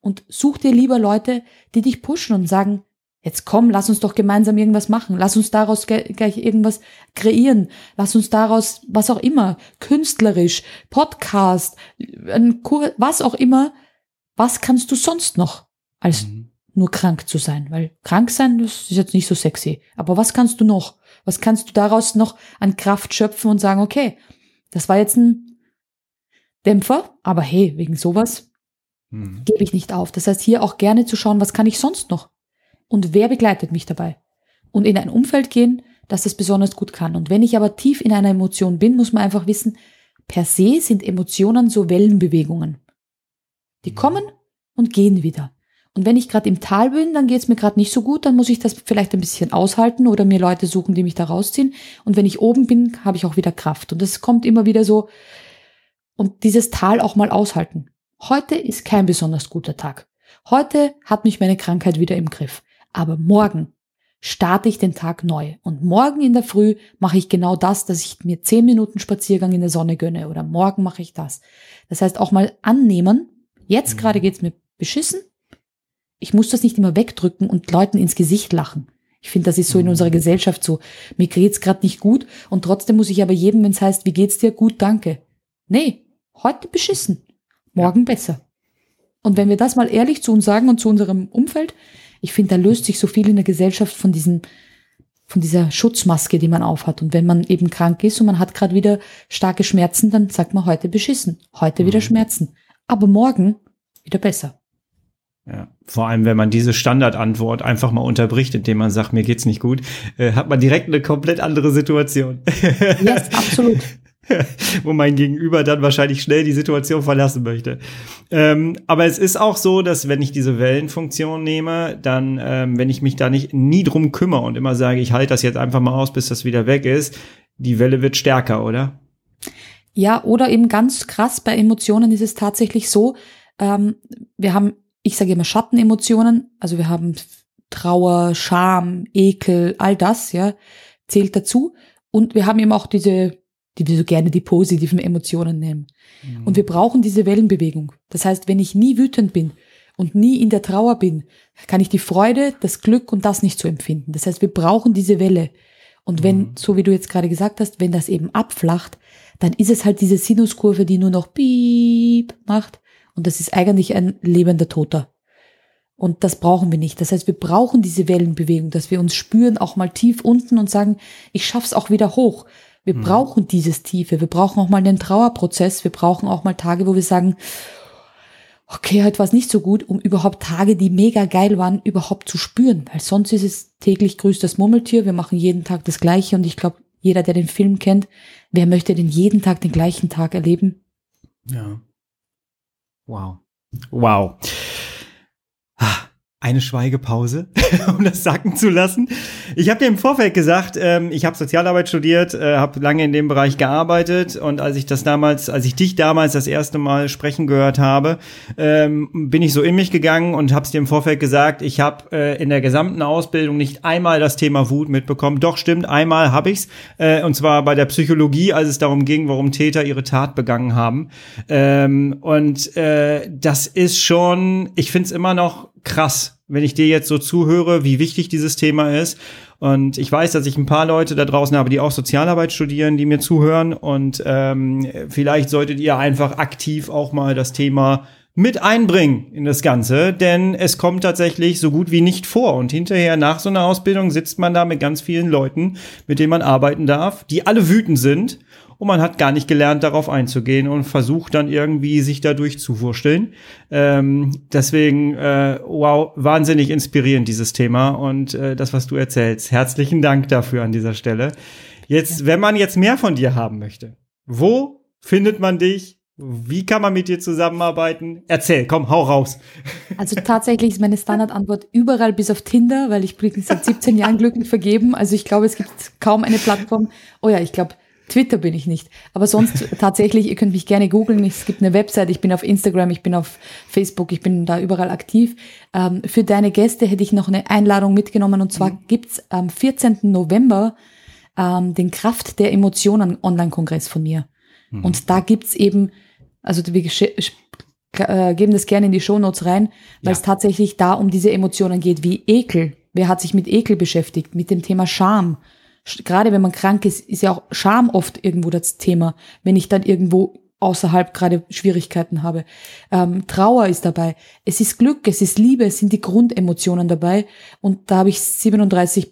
Und such dir lieber Leute, die dich pushen und sagen, jetzt komm, lass uns doch gemeinsam irgendwas machen. Lass uns daraus gleich irgendwas kreieren. Lass uns daraus, was auch immer, künstlerisch, Podcast, was auch immer. Was kannst du sonst noch als nur krank zu sein? Weil krank sein, das ist jetzt nicht so sexy. Aber was kannst du noch? Was kannst du daraus noch an Kraft schöpfen und sagen, okay, das war jetzt ein Dämpfer, aber hey, wegen sowas Hm. gebe ich nicht auf. Das heißt, hier auch gerne zu schauen, was kann ich sonst noch? Und wer begleitet mich dabei? Und in ein Umfeld gehen, das das besonders gut kann. Und wenn ich aber tief in einer Emotion bin, muss man einfach wissen, per se sind Emotionen so Wellenbewegungen. Die kommen und gehen wieder. Und wenn ich gerade im Tal bin, dann geht es mir gerade nicht so gut, dann muss ich das vielleicht ein bisschen aushalten oder mir Leute suchen, die mich da rausziehen. Und wenn ich oben bin, habe ich auch wieder Kraft. Und das kommt immer wieder so. Und dieses Tal auch mal aushalten. Heute ist kein besonders guter Tag. Heute hat mich meine Krankheit wieder im Griff. Aber morgen starte ich den Tag neu. Und morgen in der Früh mache ich genau das, dass ich mir zehn Minuten Spaziergang in der Sonne gönne. Oder morgen mache ich das. Das heißt auch mal annehmen. Jetzt gerade geht's mir beschissen. Ich muss das nicht immer wegdrücken und Leuten ins Gesicht lachen. Ich finde, das ist so in unserer Gesellschaft so. Mir geht's gerade nicht gut und trotzdem muss ich aber jedem, wenn es heißt, wie geht's dir? Gut, danke. Nee, heute beschissen. Morgen besser. Und wenn wir das mal ehrlich zu uns sagen und zu unserem Umfeld, ich finde, da löst sich so viel in der Gesellschaft von diesen, von dieser Schutzmaske, die man aufhat. Und wenn man eben krank ist und man hat gerade wieder starke Schmerzen, dann sagt man heute beschissen, heute wieder Schmerzen. Aber morgen wieder besser. Ja. Vor allem, wenn man diese Standardantwort einfach mal unterbricht, indem man sagt, mir geht's nicht gut, äh, hat man direkt eine komplett andere Situation. Yes, absolut. wo mein Gegenüber dann wahrscheinlich schnell die Situation verlassen möchte. Ähm, aber es ist auch so, dass wenn ich diese Wellenfunktion nehme, dann, ähm, wenn ich mich da nicht nie drum kümmere und immer sage, ich halte das jetzt einfach mal aus, bis das wieder weg ist, die Welle wird stärker, oder? Ja, oder eben ganz krass bei Emotionen ist es tatsächlich so, ähm, wir haben, ich sage immer Schattenemotionen, also wir haben Trauer, Scham, Ekel, all das, ja, zählt dazu. Und wir haben eben auch diese, die wir so gerne die positiven Emotionen nennen. Und wir brauchen diese Wellenbewegung. Das heißt, wenn ich nie wütend bin und nie in der Trauer bin, kann ich die Freude, das Glück und das nicht so empfinden. Das heißt, wir brauchen diese Welle. Und wenn, so wie du jetzt gerade gesagt hast, wenn das eben abflacht, dann ist es halt diese Sinuskurve, die nur noch piep macht. Und das ist eigentlich ein lebender Toter. Und das brauchen wir nicht. Das heißt, wir brauchen diese Wellenbewegung, dass wir uns spüren, auch mal tief unten und sagen, ich schaff's auch wieder hoch. Wir brauchen dieses Tiefe. Wir brauchen auch mal einen Trauerprozess. Wir brauchen auch mal Tage, wo wir sagen, okay, heute war es nicht so gut, um überhaupt Tage, die mega geil waren, überhaupt zu spüren. Weil sonst ist es täglich grüßt das Murmeltier. Wir machen jeden Tag das Gleiche. Und ich glaube, jeder, der den Film kennt, wer möchte denn jeden Tag den gleichen Tag erleben? Ja. Wow. Wow. Ah, Eine Schweigepause, um das sacken zu lassen. Ich habe dir im Vorfeld gesagt, ähm, ich habe Sozialarbeit studiert, äh, habe lange in dem Bereich gearbeitet und als ich das damals, als ich dich damals das erste Mal sprechen gehört habe, ähm, bin ich so in mich gegangen und habe es dir im Vorfeld gesagt. Ich habe äh, in der gesamten Ausbildung nicht einmal das Thema Wut mitbekommen. Doch stimmt, einmal habe ich's äh, und zwar bei der Psychologie, als es darum ging, warum Täter ihre Tat begangen haben. Ähm, und äh, das ist schon, ich find's immer noch krass, wenn ich dir jetzt so zuhöre, wie wichtig dieses Thema ist. Und ich weiß, dass ich ein paar Leute da draußen habe, die auch Sozialarbeit studieren, die mir zuhören. Und ähm, vielleicht solltet ihr einfach aktiv auch mal das Thema mit einbringen in das Ganze, denn es kommt tatsächlich so gut wie nicht vor. Und hinterher nach so einer Ausbildung sitzt man da mit ganz vielen Leuten, mit denen man arbeiten darf, die alle wütend sind und man hat gar nicht gelernt, darauf einzugehen und versucht dann irgendwie sich dadurch zu wursteln. Ähm, deswegen, äh, wow, wahnsinnig inspirierend dieses Thema und äh, das, was du erzählst. Herzlichen Dank dafür an dieser Stelle. Jetzt, wenn man jetzt mehr von dir haben möchte, wo findet man dich? Wie kann man mit dir zusammenarbeiten? Erzähl, komm, hau raus. Also tatsächlich ist meine Standardantwort überall bis auf Tinder, weil ich bin seit 17 Jahren glücklich vergeben. Also ich glaube, es gibt kaum eine Plattform. Oh ja, ich glaube, Twitter bin ich nicht. Aber sonst tatsächlich, ihr könnt mich gerne googeln. Es gibt eine Website, ich bin auf Instagram, ich bin auf Facebook, ich bin da überall aktiv. Ähm, für deine Gäste hätte ich noch eine Einladung mitgenommen und zwar mhm. gibt's am 14. November ähm, den Kraft der Emotionen Online-Kongress von mir. Mhm. Und da gibt's eben also wir äh, geben das gerne in die Shownotes rein, weil ja. es tatsächlich da um diese Emotionen geht, wie Ekel. Wer hat sich mit Ekel beschäftigt? Mit dem Thema Scham. Gerade wenn man krank ist, ist ja auch Scham oft irgendwo das Thema. Wenn ich dann irgendwo außerhalb gerade Schwierigkeiten habe. Ähm, Trauer ist dabei. Es ist Glück, es ist Liebe, es sind die Grundemotionen dabei. Und da habe ich 37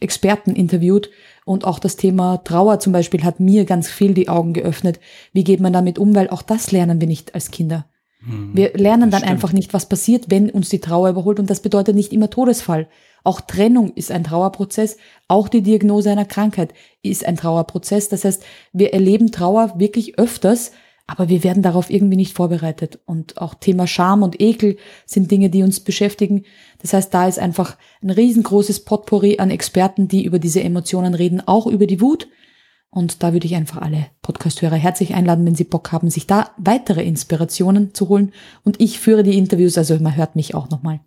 Experten interviewt und auch das Thema Trauer zum Beispiel hat mir ganz viel die Augen geöffnet. Wie geht man damit um? Weil auch das lernen wir nicht als Kinder. Hm, wir lernen dann einfach nicht, was passiert, wenn uns die Trauer überholt. Und das bedeutet nicht immer Todesfall. Auch Trennung ist ein Trauerprozess. Auch die Diagnose einer Krankheit ist ein Trauerprozess. Das heißt, wir erleben Trauer wirklich öfters, aber wir werden darauf irgendwie nicht vorbereitet. Und auch Thema Scham und Ekel sind Dinge, die uns beschäftigen. Das heißt, da ist einfach ein riesengroßes Potpourri an Experten, die über diese Emotionen reden, auch über die Wut. Und da würde ich einfach alle Podcasthörer herzlich einladen, wenn sie Bock haben, sich da weitere Inspirationen zu holen. Und ich führe die Interviews, also man hört mich auch nochmal.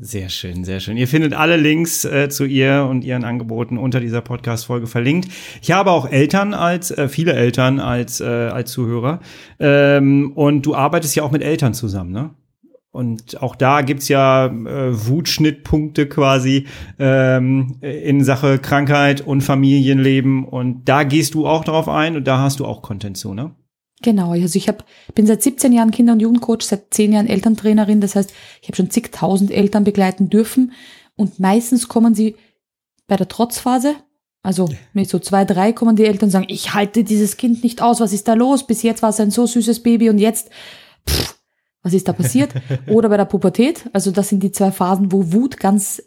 Sehr schön, sehr schön. Ihr findet alle Links äh, zu ihr und ihren Angeboten unter dieser Podcast-Folge verlinkt. Ich habe auch Eltern als, äh, viele Eltern als, äh, als Zuhörer. Ähm, und du arbeitest ja auch mit Eltern zusammen, ne? Und auch da gibt's ja äh, Wutschnittpunkte quasi ähm, in Sache Krankheit und Familienleben. Und da gehst du auch drauf ein und da hast du auch Content zu, ne? Genau, also ich hab, bin seit 17 Jahren Kinder- und Jugendcoach, seit 10 Jahren Elterntrainerin. Das heißt, ich habe schon zigtausend Eltern begleiten dürfen. Und meistens kommen sie bei der Trotzphase, also mit so zwei, drei kommen die Eltern und sagen, ich halte dieses Kind nicht aus, was ist da los? Bis jetzt war es ein so süßes Baby und jetzt, pff, was ist da passiert? Oder bei der Pubertät, also das sind die zwei Phasen, wo Wut ganz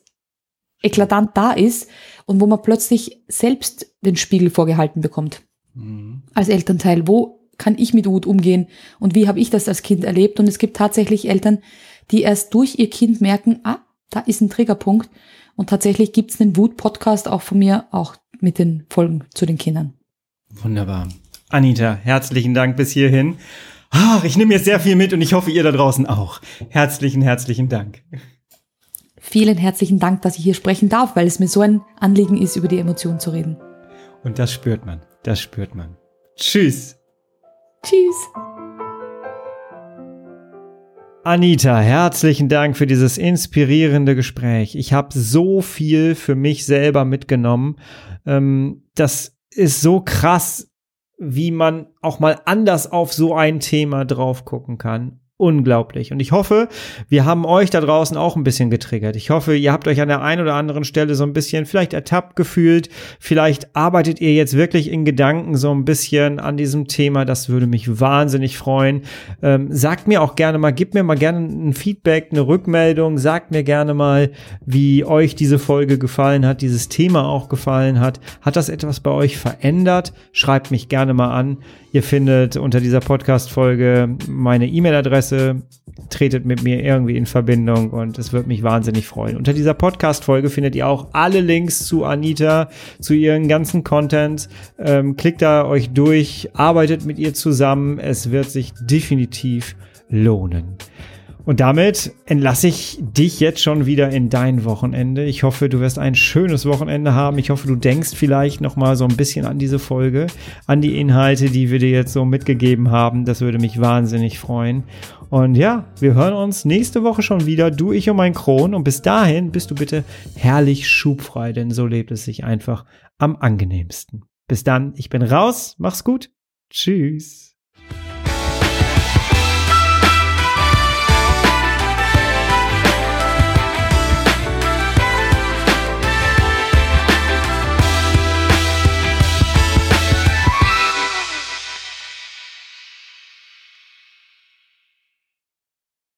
eklatant da ist und wo man plötzlich selbst den Spiegel vorgehalten bekommt. Mhm. Als Elternteil, wo kann ich mit Wut umgehen und wie habe ich das als Kind erlebt. Und es gibt tatsächlich Eltern, die erst durch ihr Kind merken, ah, da ist ein Triggerpunkt. Und tatsächlich gibt es einen Wut-Podcast auch von mir, auch mit den Folgen zu den Kindern. Wunderbar. Anita, herzlichen Dank bis hierhin. Ach, ich nehme jetzt sehr viel mit und ich hoffe, ihr da draußen auch. Herzlichen, herzlichen Dank. Vielen herzlichen Dank, dass ich hier sprechen darf, weil es mir so ein Anliegen ist, über die Emotionen zu reden. Und das spürt man. Das spürt man. Tschüss. Tschüss. Anita, herzlichen Dank für dieses inspirierende Gespräch. Ich habe so viel für mich selber mitgenommen. Ähm, das ist so krass, wie man auch mal anders auf so ein Thema drauf gucken kann unglaublich. Und ich hoffe, wir haben euch da draußen auch ein bisschen getriggert. Ich hoffe, ihr habt euch an der einen oder anderen Stelle so ein bisschen vielleicht ertappt gefühlt. Vielleicht arbeitet ihr jetzt wirklich in Gedanken so ein bisschen an diesem Thema. Das würde mich wahnsinnig freuen. Ähm, sagt mir auch gerne mal, gebt mir mal gerne ein Feedback, eine Rückmeldung. Sagt mir gerne mal, wie euch diese Folge gefallen hat, dieses Thema auch gefallen hat. Hat das etwas bei euch verändert? Schreibt mich gerne mal an. Ihr findet unter dieser Podcast-Folge meine E-Mail-Adresse, tretet mit mir irgendwie in Verbindung und es wird mich wahnsinnig freuen. Unter dieser Podcast-Folge findet ihr auch alle Links zu Anita, zu ihren ganzen Content. Ähm, klickt da euch durch, arbeitet mit ihr zusammen. Es wird sich definitiv lohnen. Und damit entlasse ich dich jetzt schon wieder in dein Wochenende. Ich hoffe, du wirst ein schönes Wochenende haben. Ich hoffe, du denkst vielleicht noch mal so ein bisschen an diese Folge, an die Inhalte, die wir dir jetzt so mitgegeben haben. Das würde mich wahnsinnig freuen. Und ja, wir hören uns nächste Woche schon wieder, du, ich und mein Kron. Und bis dahin bist du bitte herrlich schubfrei, denn so lebt es sich einfach am angenehmsten. Bis dann, ich bin raus. Mach's gut. Tschüss.